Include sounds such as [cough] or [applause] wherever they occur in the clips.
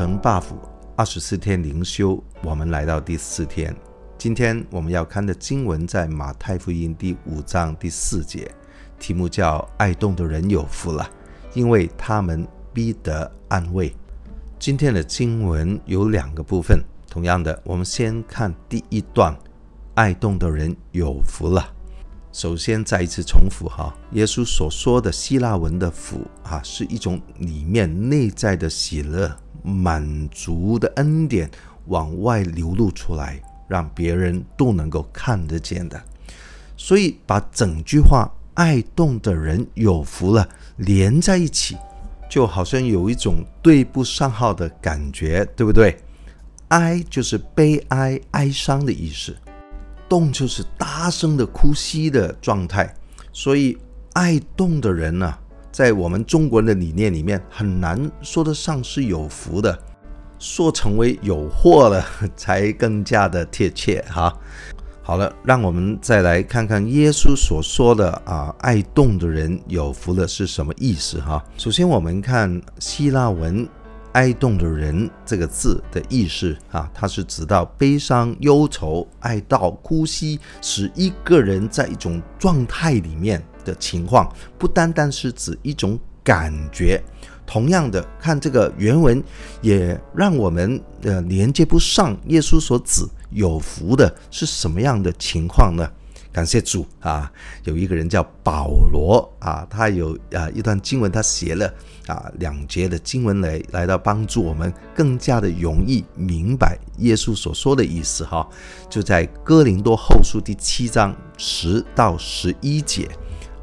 成 buff 二十四天灵修，我们来到第四天。今天我们要看的经文在马太福音第五章第四节，题目叫“爱动的人有福了，因为他们必得安慰”。今天的经文有两个部分，同样的，我们先看第一段：“爱动的人有福了。”首先，再一次重复哈，耶稣所说的希腊文的福啊，是一种里面内在的喜乐、满足的恩典往外流露出来，让别人都能够看得见的。所以，把整句话“爱动的人有福了”连在一起，就好像有一种对不上号的感觉，对不对？哀就是悲哀、哀伤的意思。动就是大声的哭泣的状态，所以爱动的人呢、在我们中国人的理念里面很难说得上是有福的，说成为有祸了 [laughs] 才更加的贴切哈。好了，让我们再来看看耶稣所说的啊，爱动的人有福了是什么意思哈。首先我们看希腊文。哀动的人这个字的意思啊，它是指到悲伤、忧愁、哀悼、哭泣，使一个人在一种状态里面的情况，不单单是指一种感觉。同样的，看这个原文，也让我们呃连接不上耶稣所指有福的是什么样的情况呢？感谢主啊！有一个人叫保罗啊，他有啊一段经文，他写了啊两节的经文来来到帮助我们更加的容易明白耶稣所说的意思哈。就在哥林多后书第七章十到十一节，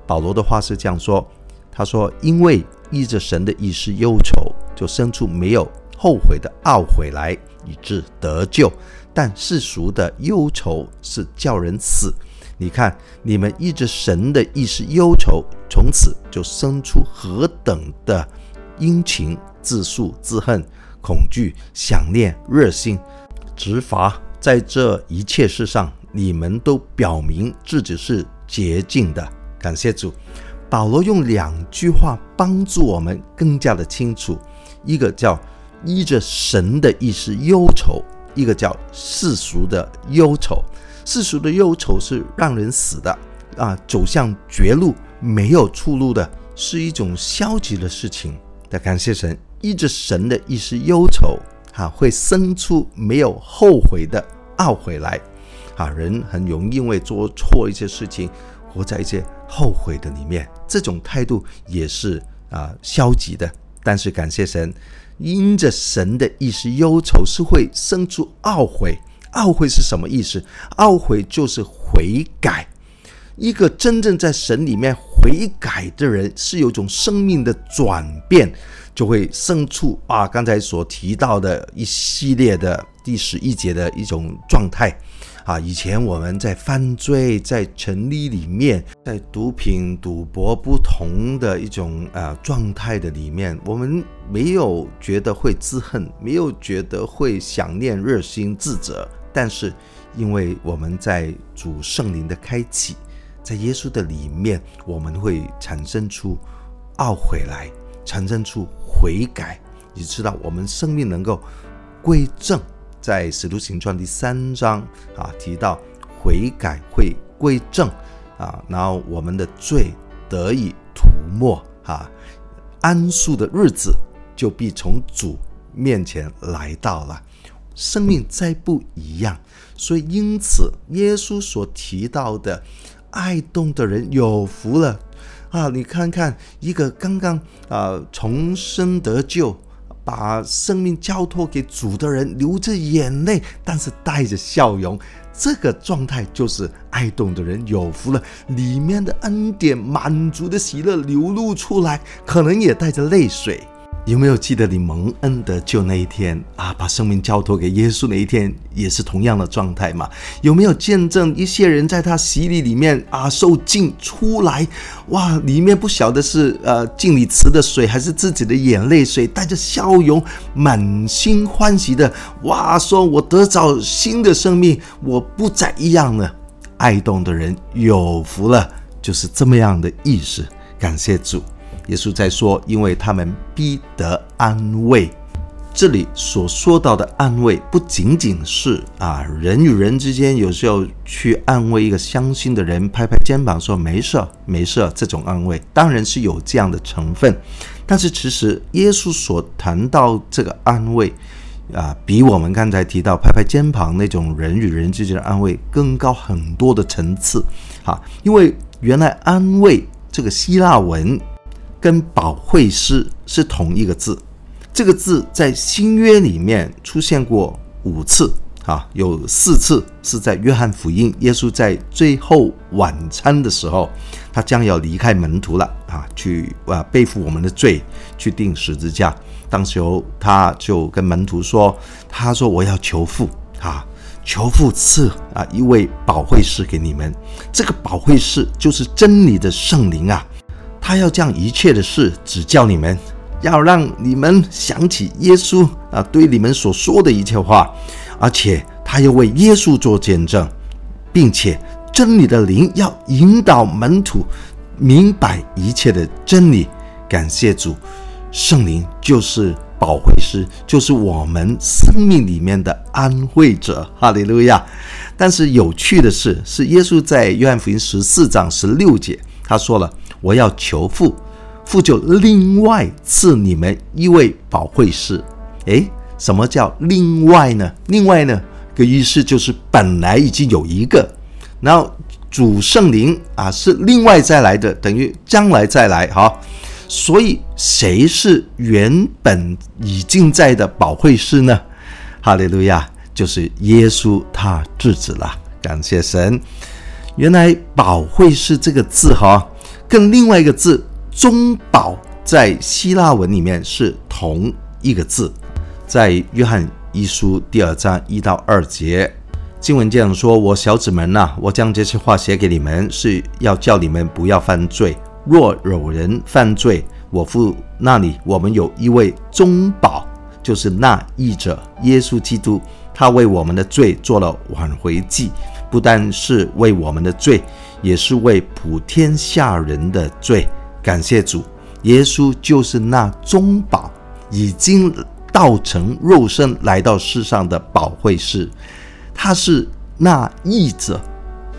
保罗的话是这样说：他说，因为依着神的意思忧愁，就生出没有后悔的懊悔来，以致得救；但世俗的忧愁是叫人死。你看，你们依着神的意思忧愁，从此就生出何等的殷勤、自诉、自恨、恐惧、想念、热心、执罚，在这一切事上，你们都表明自己是洁净的。感谢主，保罗用两句话帮助我们更加的清楚：一个叫依着神的意思忧愁，一个叫世俗的忧愁。世俗的忧愁是让人死的啊，走向绝路，没有出路的，是一种消极的事情。但感谢神，依着神的意思忧愁，啊，会生出没有后悔的懊悔来。啊，人很容易因为做错一些事情，活在一些后悔的里面，这种态度也是啊消极的。但是感谢神，因着神的意思忧愁，是会生出懊悔。懊悔是什么意思？懊悔就是悔改。一个真正在神里面悔改的人，是有种生命的转变，就会生出啊，刚才所提到的一系列的第十一节的一种状态啊。以前我们在犯罪、在沉溺里面、在毒品、赌博不同的一种呃状态的里面，我们没有觉得会自恨，没有觉得会想念、热心、自责。但是，因为我们在主圣灵的开启，在耶稣的里面，我们会产生出懊悔来，产生出悔改，你知道我们生命能够归正。在使徒行传第三章啊，提到悔改会归正啊，然后我们的罪得以涂抹啊，安舒的日子就必从主面前来到了。生命再不一样，所以因此，耶稣所提到的爱动的人有福了啊！你看看一个刚刚啊重生得救，把生命交托给主的人，流着眼泪，但是带着笑容，这个状态就是爱动的人有福了。里面的恩典、满足的喜乐流露出来，可能也带着泪水。有没有记得你蒙恩得救那一天啊？把生命交托给耶稣那一天，也是同样的状态嘛？有没有见证一些人在他洗礼里面啊受浸出来？哇，里面不晓得是呃浸礼池的水，还是自己的眼泪水，带着笑容，满心欢喜的哇，说我得着新的生命，我不再一样了。爱动的人有福了，就是这么样的意思。感谢主。耶稣在说，因为他们必得安慰。这里所说到的安慰，不仅仅是啊人与人之间有时候去安慰一个伤心的人，拍拍肩膀说没事没事，这种安慰当然是有这样的成分。但是其实耶稣所谈到这个安慰啊，比我们刚才提到拍拍肩膀那种人与人之间的安慰更高很多的层次。啊，因为原来安慰这个希腊文跟保惠师是同一个字。这个字在新约里面出现过五次，啊，有四次是在约翰福音，耶稣在最后晚餐的时候，他将要离开门徒了，啊，去啊背负我们的罪，去钉十字架。当时候他就跟门徒说：“他说我要求父，啊，求父赐啊一位保惠师给你们。这个保惠师就是真理的圣灵啊，他要将一切的事指教你们。”要让你们想起耶稣啊，对你们所说的一切话，而且他又为耶稣做见证，并且真理的灵要引导门徒明白一切的真理。感谢主，圣灵就是保惠师，就是我们生命里面的安慰者。哈利路亚！但是有趣的是，是耶稣在约翰福音十四章十六节，他说了：“我要求父。”父就另外赐你们一位保惠师，诶，什么叫另外呢？另外呢，个意思就是本来已经有一个，然后主圣灵啊是另外再来的，等于将来再来。哈，所以谁是原本已经在的保惠师呢？哈利路亚，就是耶稣他自己了。感谢神，原来保惠师这个字哈，跟另外一个字。中保在希腊文里面是同一个字，在约翰一书第二章一到二节，经文这样说：“我小子们呐，我将这些话写给你们，是要叫你们不要犯罪。若有人犯罪，我父那里我们有一位中保，就是那义者耶稣基督，他为我们的罪做了挽回祭，不但是为我们的罪，也是为普天下人的罪。”感谢主，耶稣就是那中保，已经道成肉身来到世上的保惠师，他是那义者，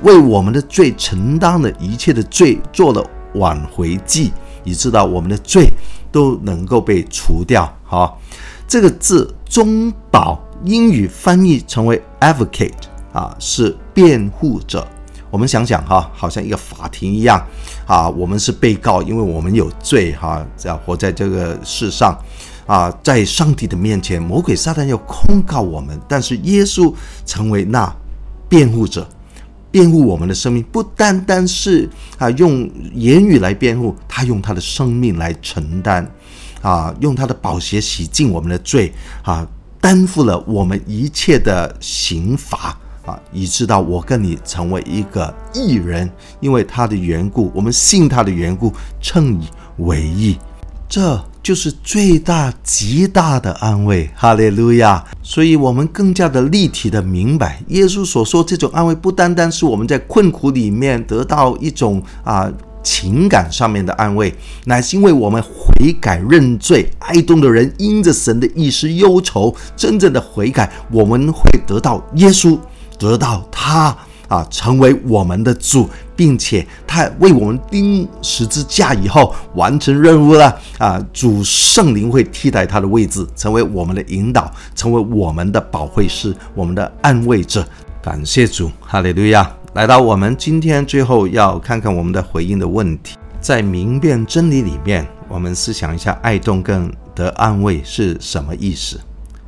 为我们的罪承担了一切的罪，做了挽回祭，以致到我们的罪都能够被除掉。好，这个字中保，英语翻译成为 advocate 啊，是辩护者。我们想想哈，好像一个法庭一样啊，我们是被告，因为我们有罪哈，这样活在这个世上啊，在上帝的面前，魔鬼撒旦要控告我们，但是耶稣成为那辩护者，辩护我们的生命，不单单是啊用言语来辩护，他用他的生命来承担啊，用他的宝血洗净我们的罪啊，担负了我们一切的刑罚。啊，以致到我跟你成为一个义人，因为他的缘故，我们信他的缘故，称以为义，这就是最大极大的安慰。哈利路亚！所以，我们更加的立体的明白，耶稣所说这种安慰，不单单是我们在困苦里面得到一种啊情感上面的安慰，乃是因为我们悔改认罪，爱动的人因着神的意思忧愁，真正的悔改，我们会得到耶稣。得到他啊，成为我们的主，并且他为我们钉十字架以后完成任务了啊！主圣灵会替代他的位置，成为我们的引导，成为我们的保惠师，我们的安慰者。感谢主，哈利路亚！来到我们今天最后要看看我们的回应的问题，在明辨真理里面，我们思想一下，爱动跟得安慰是什么意思？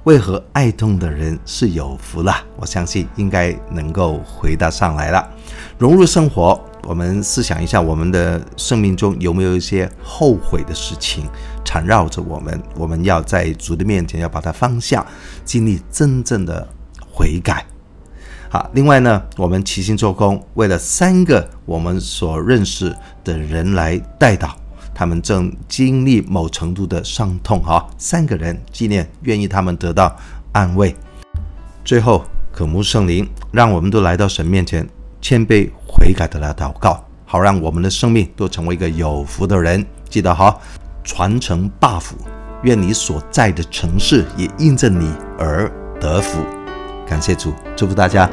为何爱痛的人是有福了？我相信应该能够回答上来了。融入生活，我们思想一下，我们的生命中有没有一些后悔的事情缠绕着我们？我们要在主的面前要把它放下，经历真正的悔改。好，另外呢，我们齐心做工，为了三个我们所认识的人来代祷。他们正经历某程度的伤痛，哈，三个人纪念，愿意他们得到安慰。最后，渴慕圣灵，让我们都来到神面前，谦卑悔改的来祷告，好让我们的生命都成为一个有福的人。记得哈，传承 buff，愿你所在的城市也印着你而得福。感谢主，祝福大家。